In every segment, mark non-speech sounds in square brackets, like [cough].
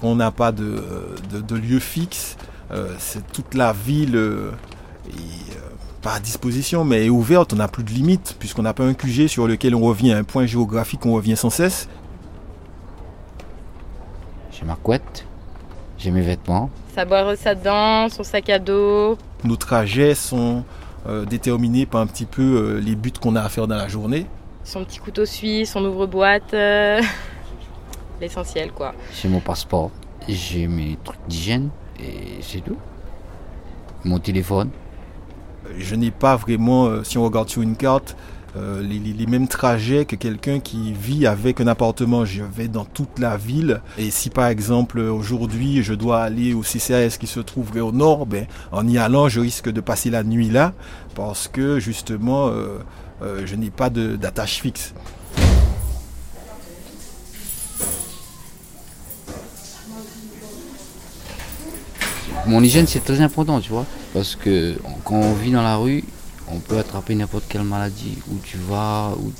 Quand on n'a pas de, de, lieu fixe, c'est toute la ville est, pas à disposition, mais est ouverte. On n'a plus de limites, puisqu'on n'a pas un QG sur lequel on revient, un point géographique on revient sans cesse. J'ai ma couette, j'ai mes vêtements. Sa boire sa dent, son sac à dos. Nos trajets sont euh, déterminés par un petit peu euh, les buts qu'on a à faire dans la journée. Son petit couteau suisse, son ouvre-boîte, euh, [laughs] l'essentiel quoi. J'ai mon passeport, j'ai mes trucs d'hygiène et c'est tout. Mon téléphone. Je n'ai pas vraiment, si on regarde sur une carte, euh, les, mêmes trajets que quelqu'un qui vit avec un appartement. Je vais dans toute la ville et si par exemple aujourd'hui je dois aller au CCAS qui se trouverait au nord, ben, en y allant je risque de passer la nuit là parce que justement euh, euh, je n'ai pas d'attache fixe. Mon hygiène c'est très important, tu vois, parce que quand on vit dans la rue, on peut attraper n'importe quelle maladie où tu vas, où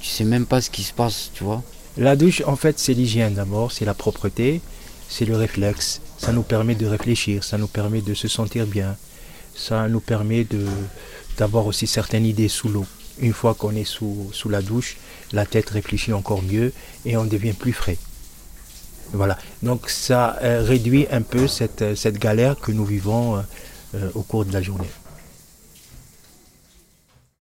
tu, sais même pas ce qui se passe, tu vois. La douche, en fait, c'est l'hygiène d'abord, c'est la propreté, c'est le réflexe. Ça nous permet de réfléchir, ça nous permet de se sentir bien, ça nous permet d'avoir aussi certaines idées sous l'eau. Une fois qu'on est sous la douche, la tête réfléchit encore mieux et on devient plus frais. Donc ça euh, réduit un peu cette, cette galère que nous vivons euh, au cours de la journée.